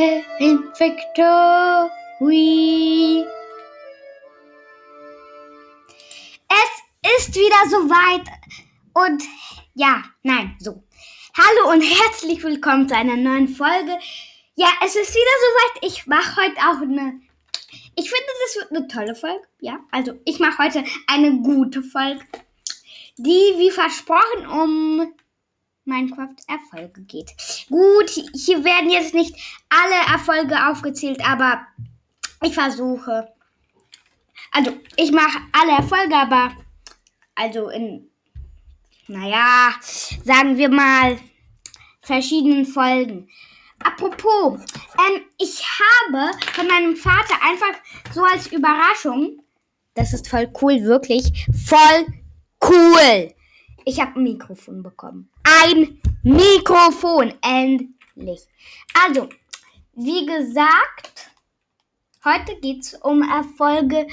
Victory. Es ist wieder soweit und ja, nein, so. Hallo und herzlich willkommen zu einer neuen Folge. Ja, es ist wieder soweit. Ich mache heute auch eine. Ich finde, das wird eine tolle Folge. Ja, also ich mache heute eine gute Folge, die wie versprochen um Minecraft-Erfolge geht. Gut, hier werden jetzt nicht alle Erfolge aufgezählt, aber ich versuche. Also, ich mache alle Erfolge, aber also in, naja, sagen wir mal, verschiedenen Folgen. Apropos, ähm, ich habe von meinem Vater einfach so als Überraschung, das ist voll cool, wirklich, voll cool. Ich habe ein Mikrofon bekommen. Ein Mikrofon, endlich. Also, wie gesagt, heute geht es um Erfolge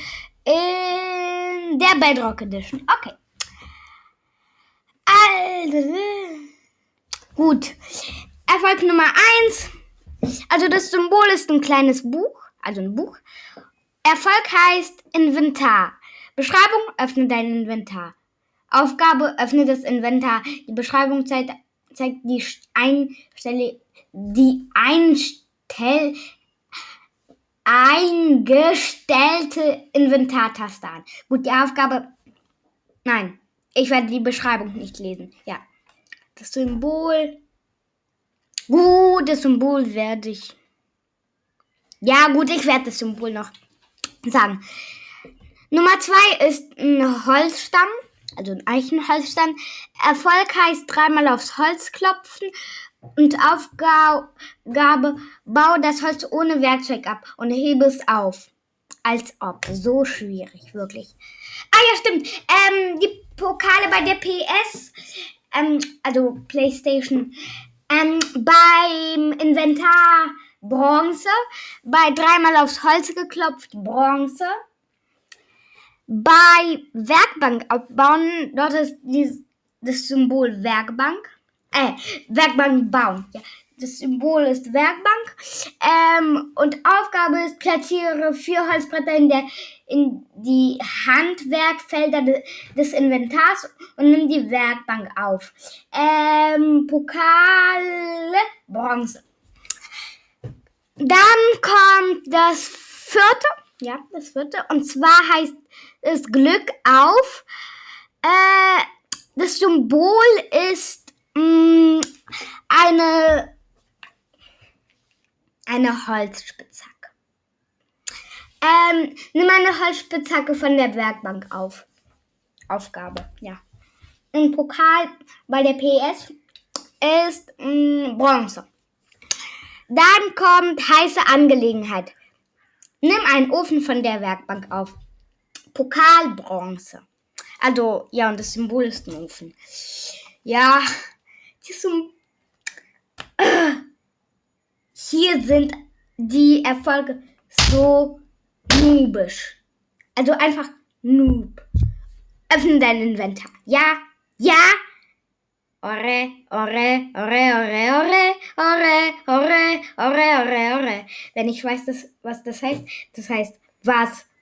in der Bedrock Edition. Okay. Also, gut. Erfolg Nummer 1. Also das Symbol ist ein kleines Buch, also ein Buch. Erfolg heißt Inventar. Beschreibung, öffne dein Inventar. Aufgabe, öffne das Inventar. Die Beschreibung zeigt, zeigt die Einstelle, die Einstell, eingestellte Inventartaste an. Gut, die Aufgabe, nein, ich werde die Beschreibung nicht lesen. Ja, das Symbol, gut, das Symbol werde ich, ja gut, ich werde das Symbol noch sagen. Nummer zwei ist ein Holzstamm also ein Eichenholzstein. Erfolg heißt dreimal aufs Holz klopfen und Aufgabe, bau das Holz ohne Werkzeug ab und hebe es auf. Als ob. So schwierig, wirklich. Ah ja, stimmt. Ähm, die Pokale bei der PS, ähm, also PlayStation, ähm, beim Inventar Bronze, bei dreimal aufs Holz geklopft Bronze, bei Werkbank aufbauen, dort ist die, das Symbol Werkbank. Äh, Werkbank bauen. Ja. Das Symbol ist Werkbank. Ähm, und Aufgabe ist, platziere vier Holzbretter in, der, in die Handwerkfelder de, des Inventars und nimm die Werkbank auf. Ähm, Pokale, Bronze. Dann kommt das vierte. Ja, das vierte. Und zwar heißt es Glück auf. Äh, das Symbol ist mh, mm, eine, eine Holzspitzhacke. Ähm, nimm eine Holzspitzhacke von der Werkbank auf. Aufgabe, ja. Und Pokal bei der PS ist mh, mm, Bronze. Dann kommt heiße Angelegenheit. Nimm einen Ofen von der Werkbank auf. Pokalbronze. Also, ja, und das Symbol ist ein Ofen. Ja, hier sind die Erfolge so noobisch. Also einfach noob. Öffne dein Inventar. Ja, ja. Ore, ore, ore, ore, ore, ore, ore, ore, ore, ore. Wenn ich weiß, was das heißt, das heißt, was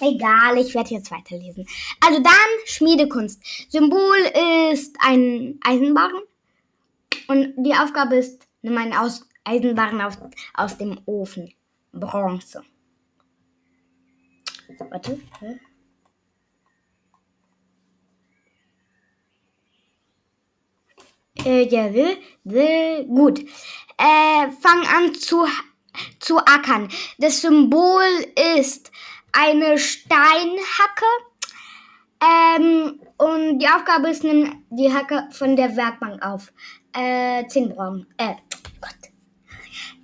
Egal, ich werde jetzt weiterlesen. Also dann Schmiedekunst. Symbol ist ein Eisenbarren. Und die Aufgabe ist, nimm einen aus Eisenbarren aus, aus dem Ofen. Bronze. Warte. Äh, ja, will, will, gut. Äh, fang an zu, zu ackern. Das Symbol ist eine Steinhacke. Ähm, und die Aufgabe ist, nimm die Hacke von der Werkbank auf. Äh, 10 Bronze. Äh, Gott.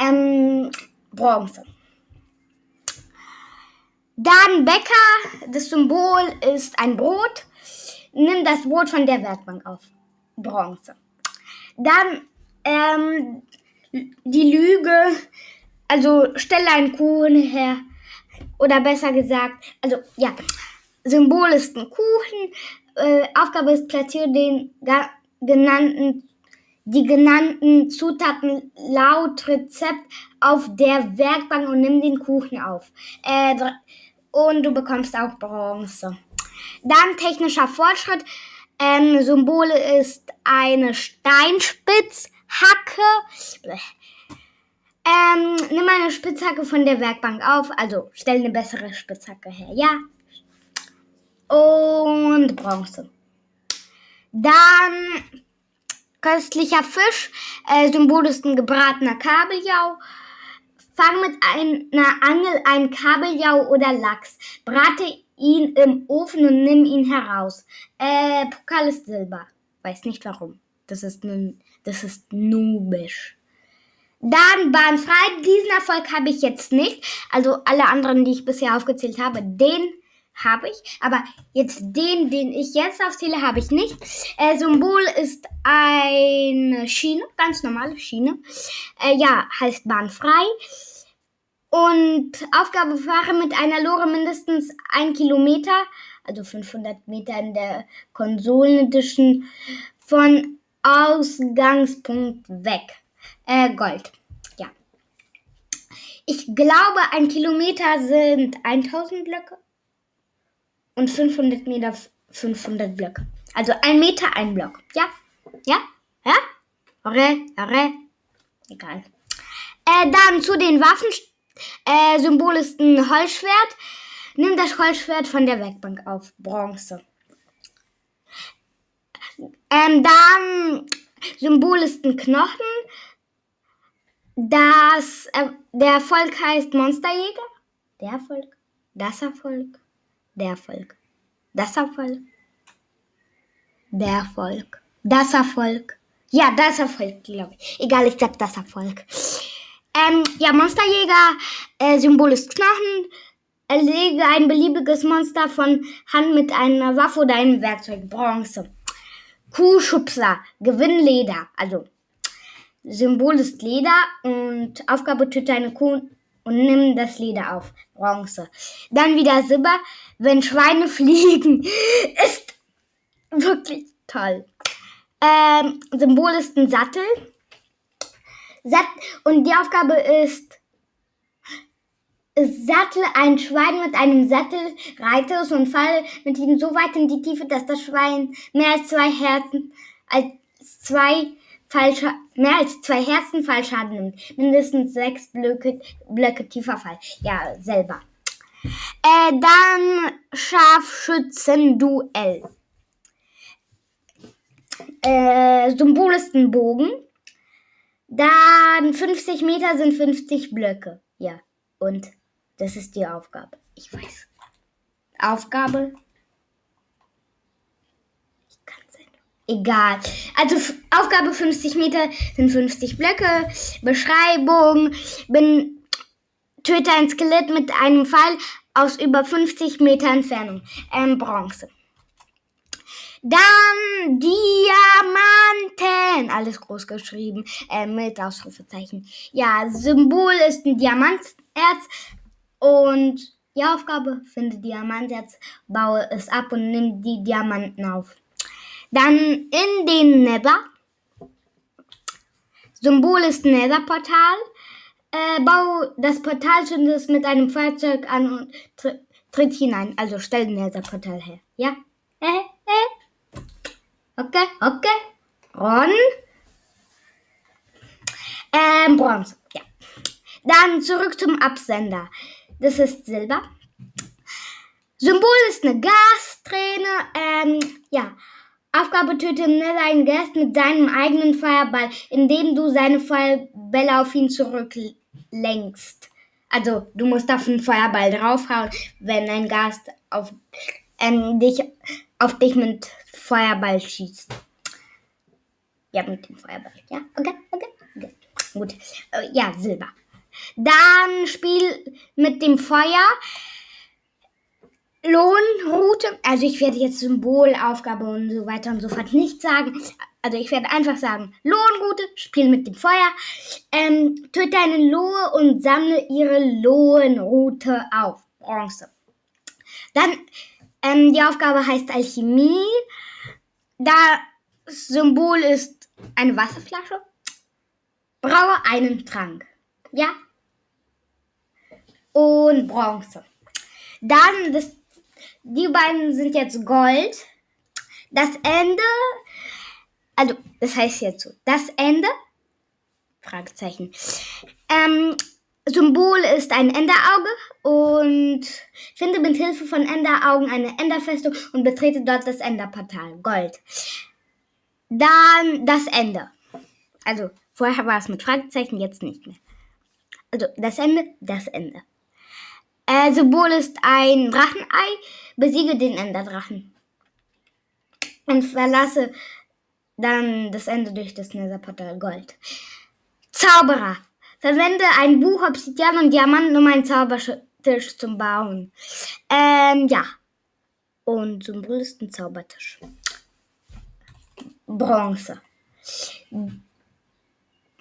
Ähm, Bronze. Dann Bäcker, das Symbol ist ein Brot. Nimm das Brot von der Werkbank auf. Bronze. Dann ähm, die Lüge, also stelle einen Kuchen her. Oder besser gesagt, also ja, Symbol ist ein Kuchen. Äh, Aufgabe ist platziere den genannten die genannten Zutaten laut Rezept auf der Werkbank und nimm den Kuchen auf. Äh, und du bekommst auch Bronze. Dann technischer Fortschritt. Ähm, Symbol ist eine Steinspitzhacke. Ähm, nimm eine Spitzhacke von der Werkbank auf. Also stell eine bessere Spitzhacke her. Ja. Und Bronze. Dann köstlicher Fisch. Äh, Symbol ist ein gebratener Kabeljau. Fang mit einer Angel einen Kabeljau oder Lachs. Brate ihn im Ofen und nimm ihn heraus. Äh, Pokal ist Silber. Weiß nicht warum. Das ist, das ist nubisch. Dann bahnfrei. Diesen Erfolg habe ich jetzt nicht. Also alle anderen, die ich bisher aufgezählt habe, den habe ich. Aber jetzt den, den ich jetzt aufzähle, habe ich nicht. Äh, Symbol ist eine Schiene, ganz normale Schiene. Äh, ja, heißt bahnfrei. Und Aufgabe fahre mit einer Lore mindestens ein Kilometer, also 500 Meter in der Konsolen Edition, von Ausgangspunkt weg. Äh, Gold. Ja. Ich glaube, ein Kilometer sind 1000 Blöcke und 500 Meter 500 Blöcke. Also ein Meter ein Block. Ja? Ja? Ja? Okay, okay. Egal. Äh, dann zu den Waffen. Äh, Symbol ist ein Holzschwert. Nimm das Holzschwert von der Werkbank auf. Bronze. Ähm, dann Symbol ist ein Knochen. Das, äh, der Erfolg heißt Monsterjäger. Der Erfolg. Das Erfolg der Erfolg. Das Erfolg. Der Erfolg. Das Erfolg. Ja, das Erfolg, glaube ich. Egal, ich sag das Erfolg. Ähm, ja, Monsterjäger, äh, Symbol ist Knochen. Erlege ein beliebiges Monster von Hand mit einer Waffe oder einem Werkzeug. Bronze. Kuhschubser, Gewinn Leder. Also, Symbol ist Leder und Aufgabe töte eine Kuh und nimm das Leder auf. Bronze. Dann wieder Silber. Wenn Schweine fliegen, ist wirklich toll. Ähm, Symbol ist ein Sattel. Sat und die Aufgabe ist, sattel ein Schwein mit einem Sattel, reite es und falle mit ihm so weit in die Tiefe, dass das Schwein mehr als zwei Herzen, als zwei Fallscha mehr als zwei Herzen Fallschaden nimmt. Mindestens sechs Blöcke, Blöcke tiefer Fall. Ja, selber. Äh, dann Scharfschützenduell. Äh, Symbol ist ein Bogen. Dann 50 Meter sind 50 Blöcke. Ja, und das ist die Aufgabe. Ich weiß. Aufgabe egal. Also Aufgabe 50 Meter sind 50 Blöcke. Beschreibung, bin töte ein Skelett mit einem Pfeil aus über 50 Meter Entfernung. Ähm, Bronze. Dann Diamanten. Alles groß geschrieben. Äh, mit Ausrufezeichen. Ja, Symbol ist ein Diamanterz. Und die Aufgabe, finde Diamanterz, baue es ab und nimm die Diamanten auf. Dann in den Nether. Symbol ist Nether-Portal. Äh, bau das Portal zündest mit einem Fahrzeug an und tr tritt hinein. Also stell Nether-Portal her. Ja? Äh, äh. Okay, okay. Ron. Ähm, Bronze. Ja. Dann zurück zum Absender. Das ist Silber. Symbol ist eine Gasträne. Ähm, ja. Aufgabe töte Nell einen Gast mit seinem eigenen Feuerball, indem du seine Feuerbälle auf ihn zurücklenkst. Also du musst auf den Feuerball draufhauen, wenn ein Gast auf, ähm, dich, auf dich mit Feuerball schießt. Ja, mit dem Feuerball. Ja, okay, okay, okay. Gut, äh, ja, Silber. Dann Spiel mit dem Feuer. Lohnroute, also ich werde jetzt Symbolaufgabe und so weiter und so fort nicht sagen. Also ich werde einfach sagen, Lohnroute, Spiel mit dem Feuer. Ähm, töte eine Lohe und sammle ihre Lohenroute auf. Bronze. Dann ähm, die Aufgabe heißt Alchemie. Das Symbol ist eine Wasserflasche. Braue einen Trank. Ja. Und Bronze. Dann, das, die beiden sind jetzt Gold. Das Ende, also das heißt jetzt so, das Ende, Fragezeichen. Ähm, Symbol ist ein Enderauge und finde mit Hilfe von Enderaugen eine Enderfestung und betrete dort das Enderportal. Gold. Dann das Ende. Also vorher war es mit Fragezeichen, jetzt nicht mehr. Also das Ende, das Ende. Äh, Symbol ist ein Drachenei. Besiege den Enderdrachen. Und verlasse dann das Ende durch das Netherportal Gold. Zauberer. Verwende ein Buch, Obsidian und Diamanten, um einen Zaubertisch zu bauen. Ähm, ja. Und Symbol ist ein Zaubertisch. Bronze.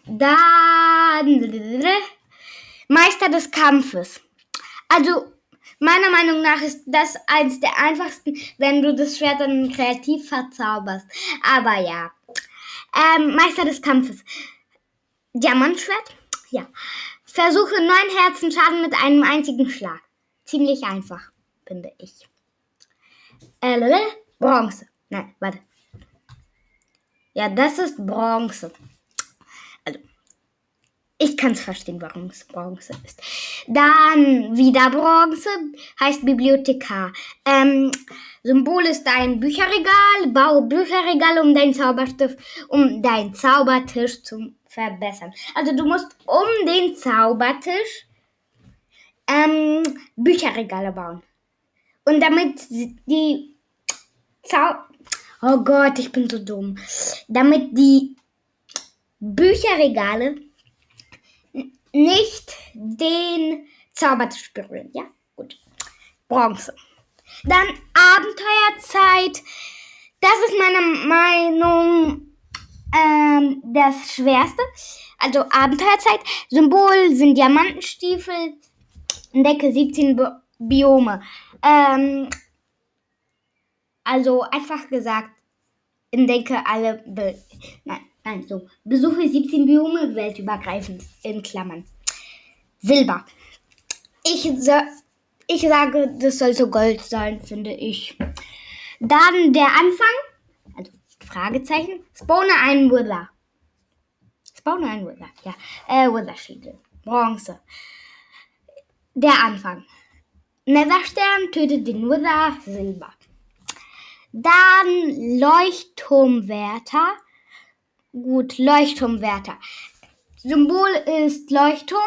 Dann Meister des Kampfes. Also, meiner Meinung nach ist das eins der einfachsten, wenn du das Schwert dann kreativ verzauberst. Aber ja. Ähm, Meister des Kampfes. Diamantschwert? Ja. Versuche neun Herzen Schaden mit einem einzigen Schlag. Ziemlich einfach, finde ich. Äh, Bronze. Nein, warte. Ja, das ist Bronze. Ich kann es verstehen, warum es Bronze ist. Dann wieder Bronze, heißt Bibliothekar. Ähm, Symbol ist ein Bücherregal. Baue Bücherregal um deinen Zauberstift, um deinen Zaubertisch zu verbessern. Also du musst um den Zaubertisch ähm, Bücherregale bauen. Und damit die Zau Oh Gott, ich bin so dumm. Damit die Bücherregale nicht den Zaubertisch berühren. Ja, gut. Bronze. Dann Abenteuerzeit. Das ist meiner Meinung ähm, das Schwerste. Also Abenteuerzeit. Symbol sind Diamantenstiefel. Entdecke 17 Bi Biome. Ähm, also einfach gesagt, entdecke alle. Be nein, nein, so. Besuche 17 Biome weltübergreifend in Klammern. Silber. Ich, ich sage, das sollte Gold sein, finde ich. Dann der Anfang. Also Fragezeichen. Spawne einen Wither. Spawne einen Wither, ja. Äh, Wither-Schädel. Bronze. Der Anfang. Netherstern tötet den Wither. Silber. Dann Leuchtturmwärter. Gut, Leuchtturmwärter. Symbol ist Leuchtturm.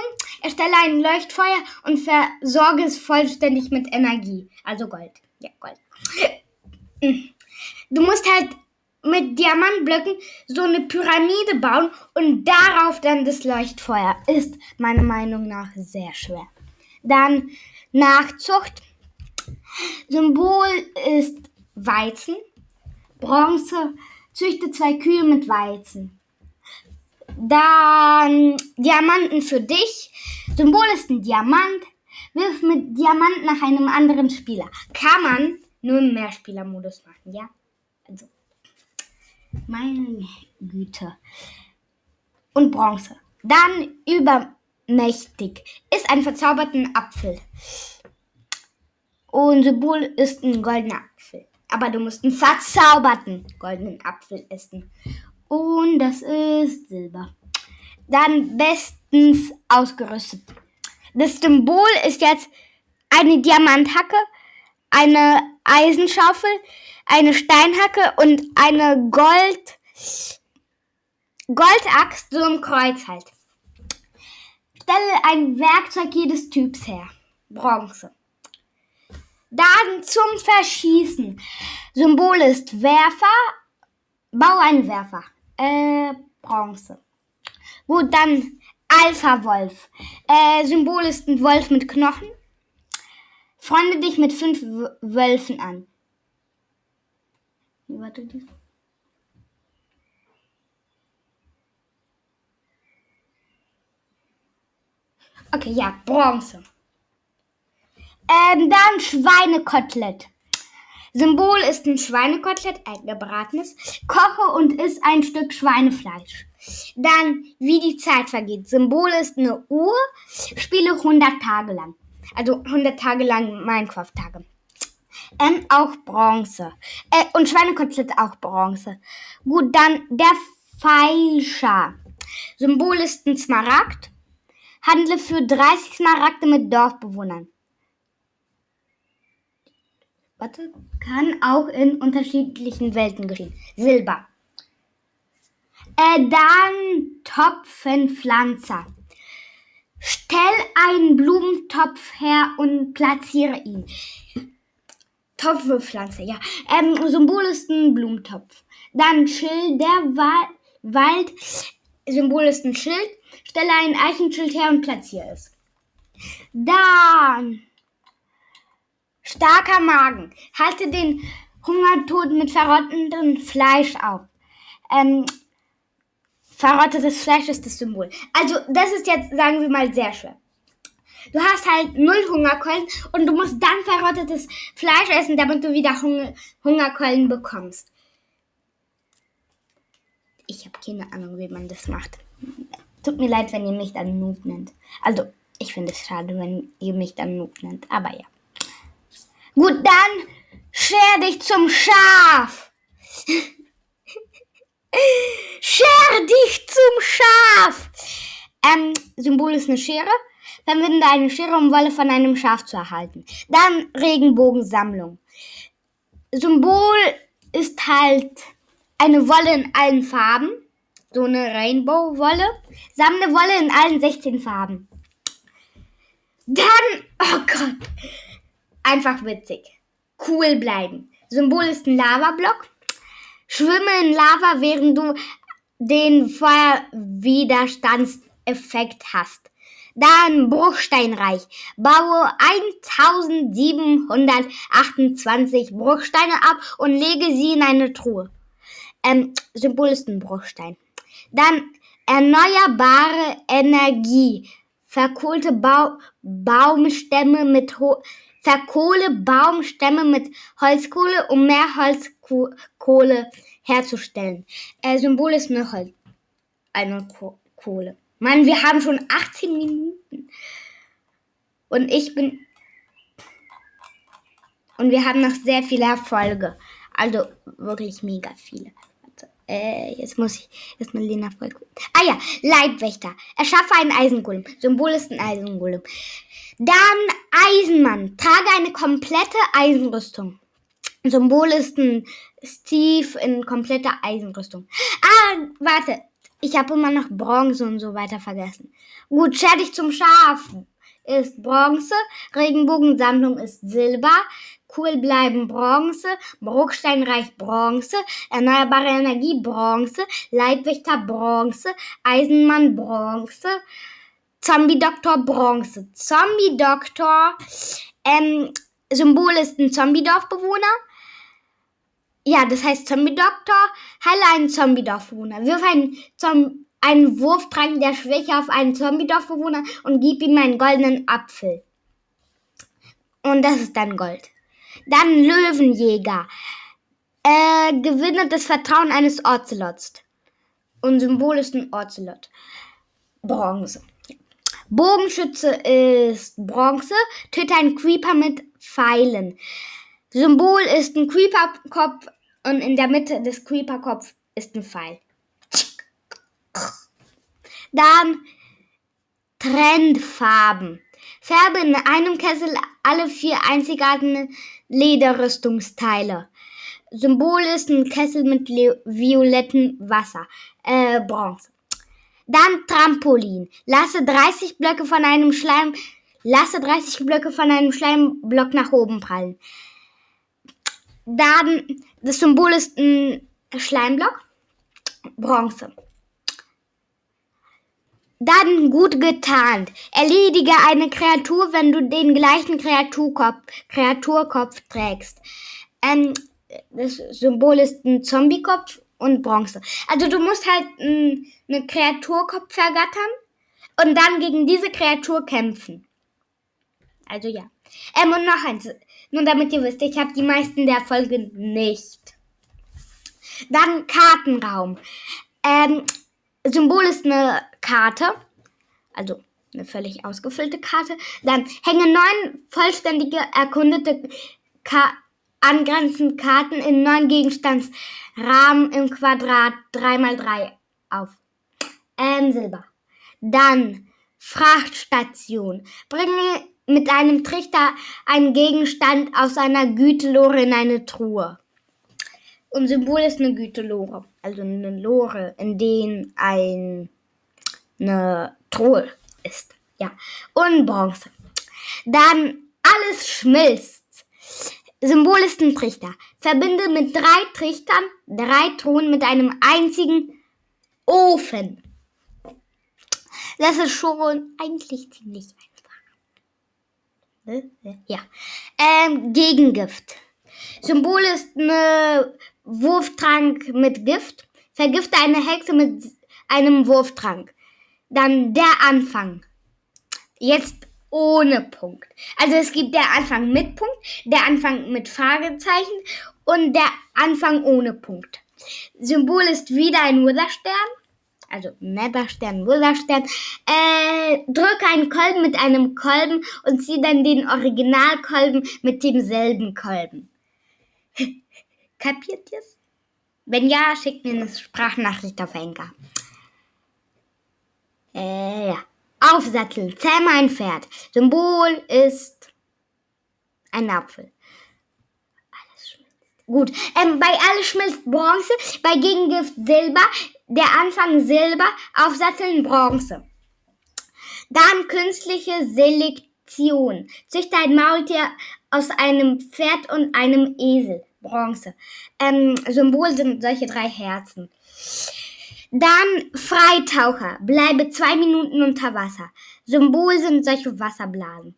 Erstelle ein Leuchtfeuer und versorge es vollständig mit Energie. Also Gold. Ja, Gold. Du musst halt mit Diamantblöcken so eine Pyramide bauen und darauf dann das Leuchtfeuer. Ist meiner Meinung nach sehr schwer. Dann Nachzucht. Symbol ist Weizen. Bronze züchte zwei Kühe mit Weizen. Dann Diamanten für dich. Symbol ist ein Diamant. Wirf mit Diamant nach einem anderen Spieler. Kann man nur im Mehrspielermodus machen, ja? Also, meine Güte. Und Bronze. Dann übermächtig. Ist ein verzauberten Apfel. Und Symbol ist ein goldener Apfel. Aber du musst einen verzauberten goldenen Apfel essen. Und das ist Silber. Dann bestens ausgerüstet. Das Symbol ist jetzt eine Diamanthacke, eine Eisenschaufel, eine Steinhacke und eine Gold Goldaxt, so ein Kreuz halt. Stelle ein Werkzeug jedes Typs her. Bronze. Dann zum Verschießen. Symbol ist Werfer. Bau einen Werfer. Äh, Bronze. Gut, dann Alpha-Wolf. Äh, Symbol ist ein Wolf mit Knochen. Freunde dich mit fünf Wölfen an. Warte, die. Okay, ja, Bronze. Ähm, dann Schweinekotelett. Symbol ist ein Schweinekotelett, ein gebratenes. Koche und isst ein Stück Schweinefleisch. Dann, wie die Zeit vergeht. Symbol ist eine Uhr. Spiele 100 Tage lang. Also 100 Tage lang Minecraft-Tage. Ähm, auch Bronze. Äh, und Schweinekotelett auch Bronze. Gut, dann der Feilscher. Symbol ist ein Smaragd. Handle für 30 Smaragde mit Dorfbewohnern. Warte, kann auch in unterschiedlichen Welten geschehen. Silber. Äh, dann Topfenpflanzer. Stell einen Blumentopf her und platziere ihn. Topfpflanze, ja. Ähm, Symbol ist ein Blumentopf. Dann Schild der Wa Wald. Symbol ist ein Schild. Stelle ein Eichenschild her und platziere es. Dann starker Magen. Halte den Hungertod mit verrottendem Fleisch auf. Ähm, verrottetes Fleisch ist das Symbol. Also das ist jetzt, sagen wir mal, sehr schwer. Du hast halt null Hungerkeulen und du musst dann verrottetes Fleisch essen, damit du wieder Hunger Hungerkeulen bekommst. Ich habe keine Ahnung, wie man das macht. Tut mir leid, wenn ihr mich dann Noob nennt. Also, ich finde es schade, wenn ihr mich dann Noob nennt. Aber ja. Gut, dann scher dich zum Schaf. scher dich zum Schaf. Ähm, Symbol ist eine Schere. Verwende eine Schere, um Wolle von einem Schaf zu erhalten. Dann Regenbogensammlung. Symbol ist halt eine Wolle in allen Farben so eine Rainbow-Wolle. Sammle Wolle in allen 16 Farben. Dann, oh Gott, einfach witzig. Cool bleiben. Symbol ist ein Lavablock. Schwimme in Lava, während du den Feuerwiderstandseffekt hast. Dann Bruchsteinreich. Baue 1728 Bruchsteine ab und lege sie in eine Truhe. Ähm, Symbol ist ein Bruchstein. Dann erneuerbare Energie. Verkohlte Bau Baumstämme mit Ho verkohle Baumstämme mit Holzkohle, um mehr Holzkohle herzustellen. Äh, Symbol ist eine Holz eine Ko Kohle. Mann, wir haben schon 18 Minuten. Und ich bin. Und wir haben noch sehr viele Erfolge. Also wirklich mega viele. Äh, jetzt muss ich erstmal Lena voll. Ah ja, Leibwächter. Erschaffe einen Eisengolem. Symbol ist ein Eisengolem. Dann Eisenmann. Trage eine komplette Eisenrüstung. Symbol ist ein Steve in kompletter Eisenrüstung. Ah, warte. Ich habe immer noch Bronze und so weiter vergessen. Gut, scher dich zum Schafen ist Bronze, Regenbogensammlung ist Silber, Cool bleiben Bronze, Bruchsteinreich Bronze, Erneuerbare Energie Bronze, Leibwächter Bronze, Eisenmann Bronze, Zombie-Doktor Bronze. Zombie-Doktor, ähm, Symbol ist ein Zombie-Dorfbewohner. Ja, das heißt Zombie-Doktor, heile einen Zombie-Dorfbewohner. Wirf einen Zombie einen Wurftrank der Schwäche auf einen Zombie-Dorfbewohner und gib ihm einen goldenen Apfel. Und das ist dann Gold. Dann Löwenjäger. Er gewinnt das Vertrauen eines Ocelots. Und Symbol ist ein Ocelot. Bronze. Bogenschütze ist Bronze. Töte einen Creeper mit Pfeilen. Symbol ist ein Creeper-Kopf und in der Mitte des Creeper-Kopfs ist ein Pfeil. Dann Trendfarben. Färbe in einem Kessel alle vier einzigartigen Lederrüstungsteile. Symbol ist ein Kessel mit violettem Wasser. Äh, Bronze. Dann Trampolin. Lasse 30 Blöcke von einem Schleim. Lasse 30 Blöcke von einem Schleimblock nach oben prallen. Dann das Symbol ist ein Schleimblock. Bronze. Dann gut getarnt. Erledige eine Kreatur, wenn du den gleichen Kreaturkopf, Kreaturkopf trägst. Ähm, das Symbol ist ein Zombiekopf und Bronze. Also du musst halt einen eine Kreaturkopf vergattern und dann gegen diese Kreatur kämpfen. Also ja. Ähm, und noch eins. Nur damit ihr wisst, ich habe die meisten der Folgen nicht. Dann Kartenraum. Ähm, Symbol ist eine Karte. Also eine völlig ausgefüllte Karte. Dann hängen neun vollständige erkundete Ka angrenzende Karten in neun Gegenstandsrahmen im Quadrat 3x3 auf. Ähm, Silber. Dann Frachtstation. Bringe mit einem Trichter einen Gegenstand aus einer Gütelore in eine Truhe. Und Symbol ist eine Gütelore. Also eine Lore, in denen ein, eine Truhe ist. Ja. Und Bronze. Dann alles schmilzt. Symbol ist ein Trichter. Verbinde mit drei Trichtern drei Truhen mit einem einzigen Ofen. Das ist schon eigentlich ziemlich einfach. Ja. Ähm, Gegengift. Symbol ist eine Wurftrank mit Gift. Vergifte eine Hexe mit einem Wurftrank. Dann der Anfang. Jetzt ohne Punkt. Also es gibt der Anfang mit Punkt, der Anfang mit Fragezeichen und der Anfang ohne Punkt. Symbol ist wieder ein Witherstern also Netherstern, Witherstern, äh, drücke einen Kolben mit einem Kolben und ziehe dann den Originalkolben mit demselben Kolben. Kapiert ihr's? Wenn ja, schickt mir eine Sprachnachricht auf Enka. Äh, ja. Aufsatteln, zähme ein Pferd. Symbol ist ein Apfel. Gut, ähm, bei alles schmilzt Bronze, bei Gegengift Silber, der Anfang Silber, Aufsatteln Bronze. Dann künstliche Selektion. Züchte ein Maultier aus einem Pferd und einem Esel. Bronze. Ähm, Symbol sind solche drei Herzen. Dann Freitaucher. Bleibe zwei Minuten unter Wasser. Symbol sind solche Wasserblasen.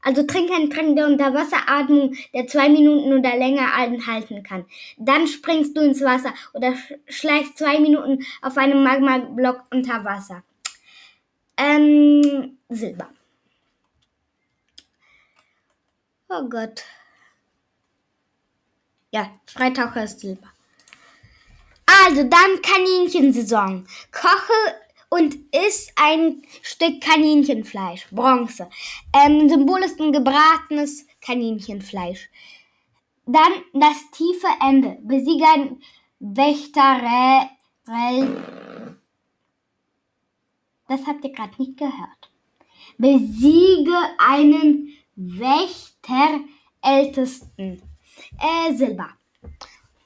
Also trink einen Trank der Unterwasseratmung, der zwei Minuten oder länger anhalten kann. Dann springst du ins Wasser oder schleichst zwei Minuten auf einem Magma-Block unter Wasser. Ähm, Silber. Oh Gott. Ja, Freitaucher ist Silber. Also dann Kaninchensaison. Koche und isst ein Stück Kaninchenfleisch, Bronze. Ähm, Symbol ist ein gebratenes Kaninchenfleisch. Dann das tiefe Ende. Besiege ein Wächter. Das habt ihr gerade nicht gehört. Besiege einen Wächterältesten. Äh, Silber.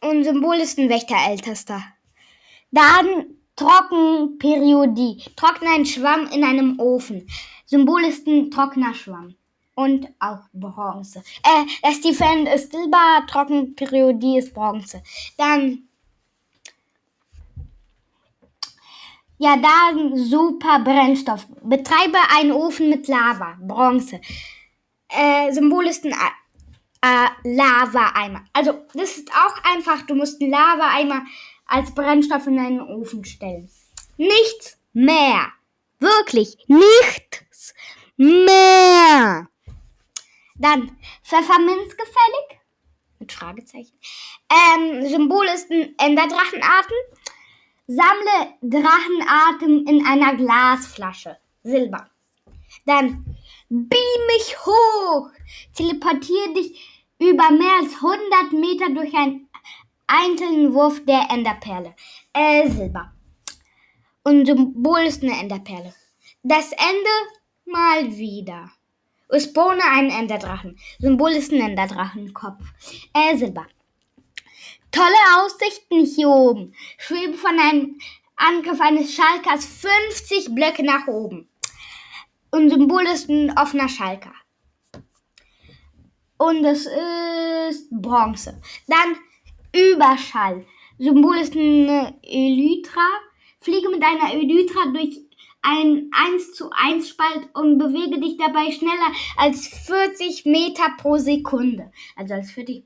Und Symbol ist ein Wächterältester. Dann Trockenperiodie. Trockne einen Schwamm in einem Ofen. Symbol ist ein trockener Schwamm. Und auch Bronze. Äh, das Defend ist Silber, Trockenperiodie ist Bronze. Dann. Ja, dann super Brennstoff. Betreibe einen Ofen mit Lava. Bronze. Äh, Symbol ist ein äh, Lava-Eimer. Also, das ist auch einfach. Du musst einen Lava-Eimer als Brennstoff in einen Ofen stellen. Nichts mehr. Wirklich nichts mehr. Dann Pfefferminz gefällig? Mit Fragezeichen. Ähm, Symbol ist ein Enderdrachenarten. Sammle Drachenatem in einer Glasflasche. Silber. Dann beam mich hoch. Teleportiere dich über mehr als 100 Meter durch ein einzelnen Wurf der Enderperle. Äh, Silber. Und Symbol ist eine Enderperle. Das Ende mal wieder. Uspone einen Enderdrachen. Symbol ist ein Enderdrachenkopf. Äh, Silber. Tolle Aussichten hier oben. Schwebe von einem Angriff eines Schalkers 50 Blöcke nach oben. Und Symbol ist ein offener Schalker. Und es ist Bronze. Dann Überschall. Symbol ist eine Elytra. Fliege mit einer Elytra durch ein 1 zu 1 Spalt und bewege dich dabei schneller als 40 Meter pro Sekunde. Also als 40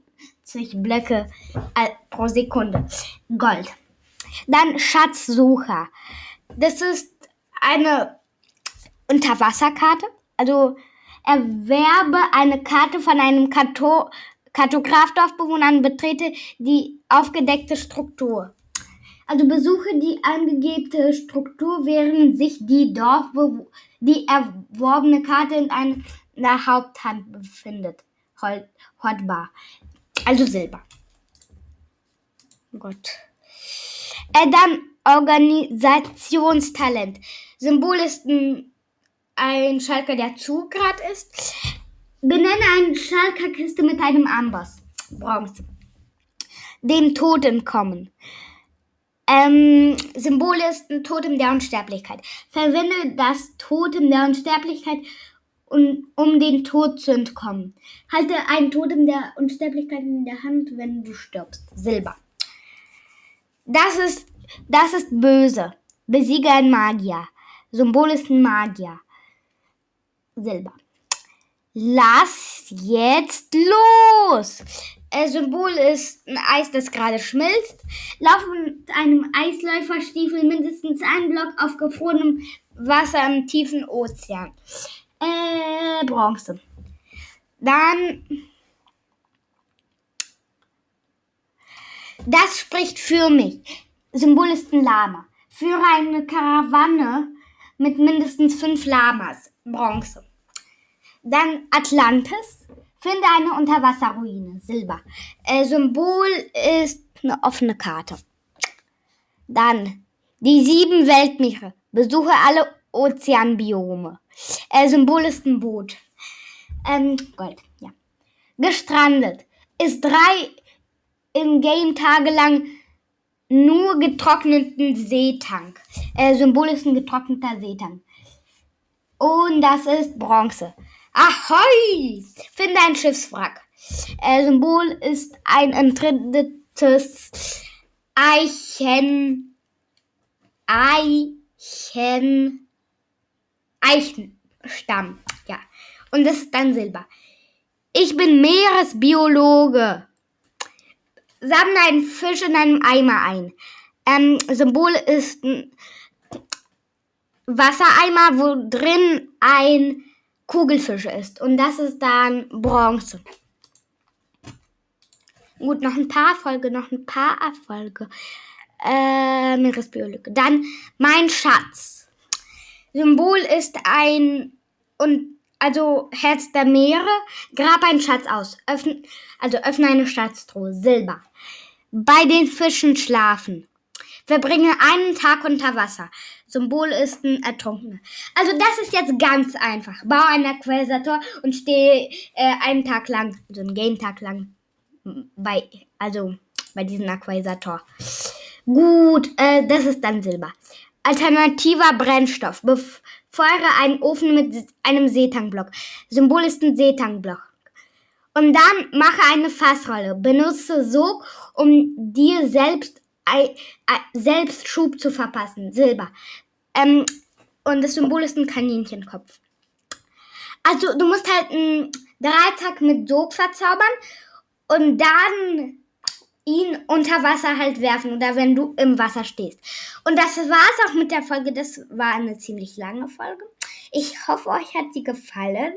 Blöcke äh, pro Sekunde. Gold. Dann Schatzsucher. Das ist eine Unterwasserkarte. Also erwerbe eine Karte von einem Karto Kartografdorfbewohner und betrete die aufgedeckte Struktur. Also besuche die angegebene Struktur, während sich die Dorfbewohner die erworbene Karte in einer Haupthand befindet. Hortbar. Also Silber. Gut. Äh, dann Organisationstalent. Symbol ist ein, ein Schalker, der Zuggrad ist. Benenne eine Schalkerkiste mit einem Amboss. Bronze. Dem Toten kommen. Ähm, Symbol ist ein Totem der Unsterblichkeit. Verwende das Totem der Unsterblichkeit, um, um den Tod zu entkommen. Halte ein Totem der Unsterblichkeit in der Hand, wenn du stirbst. Silber. Das ist, das ist böse. Besiege ein Magier. Symbol ist ein Magier. Silber. Lass jetzt los! Äh, Symbol ist ein Eis, das gerade schmilzt. Lauf mit einem Eisläuferstiefel mindestens einen Block auf gefrorenem Wasser im tiefen Ozean. Äh, Bronze. Dann. Das spricht für mich. Symbol ist ein Lama. Führe eine Karawanne mit mindestens fünf Lamas. Bronze. Dann Atlantis. Finde eine Unterwasserruine. Silber. Äh, Symbol ist eine offene Karte. Dann die sieben Weltmeere. Besuche alle Ozeanbiome. Äh, Symbol ist ein Boot. Ähm, Gold, ja. Gestrandet. Ist drei im Game tagelang nur getrockneten Seetank. Äh, Symbol ist ein getrockneter Seetank. Und das ist Bronze. Ahoi! Finde ein Schiffswrack. Äh, Symbol ist ein entridetes Eichen. Eichen. Eichenstamm. Ja. Und das ist dann Silber. Ich bin Meeresbiologe. Sammle einen Fisch in einem Eimer ein. Ähm, Symbol ist ein Wassereimer, wo drin ein Kugelfische ist. Und das ist dann Bronze. Gut, noch ein paar Erfolge, noch ein paar Erfolge. Äh, Meeresbiologe. Dann mein Schatz. Symbol ist ein und also Herz der Meere. Grab einen Schatz aus. Öffne, also öffne eine Schatztruhe. Silber. Bei den Fischen schlafen. Verbringe einen Tag unter Wasser. Symbol ist ein Ertrunkener. Also das ist jetzt ganz einfach. Bau einen Aquasator und stehe äh, einen Tag lang, also einen Game-Tag lang bei, also bei diesem Aquasator. Gut, äh, das ist dann Silber. Alternativer Brennstoff. Befeuere einen Ofen mit einem Seetankblock. Symbol ist ein Seetankblock. Und dann mache eine Fassrolle. Benutze Sog, um dir selbst, selbst Schub zu verpassen. Silber. Ähm, und das Symbol ist ein Kaninchenkopf. Also du musst halt einen Dreitag mit Sog verzaubern und dann ihn unter Wasser halt werfen oder wenn du im Wasser stehst. Und das war's auch mit der Folge. Das war eine ziemlich lange Folge. Ich hoffe, euch hat sie gefallen.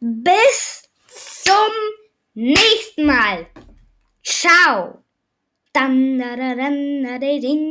Bis zum nächsten Mal. Ciao. தன்னரரன்னரின்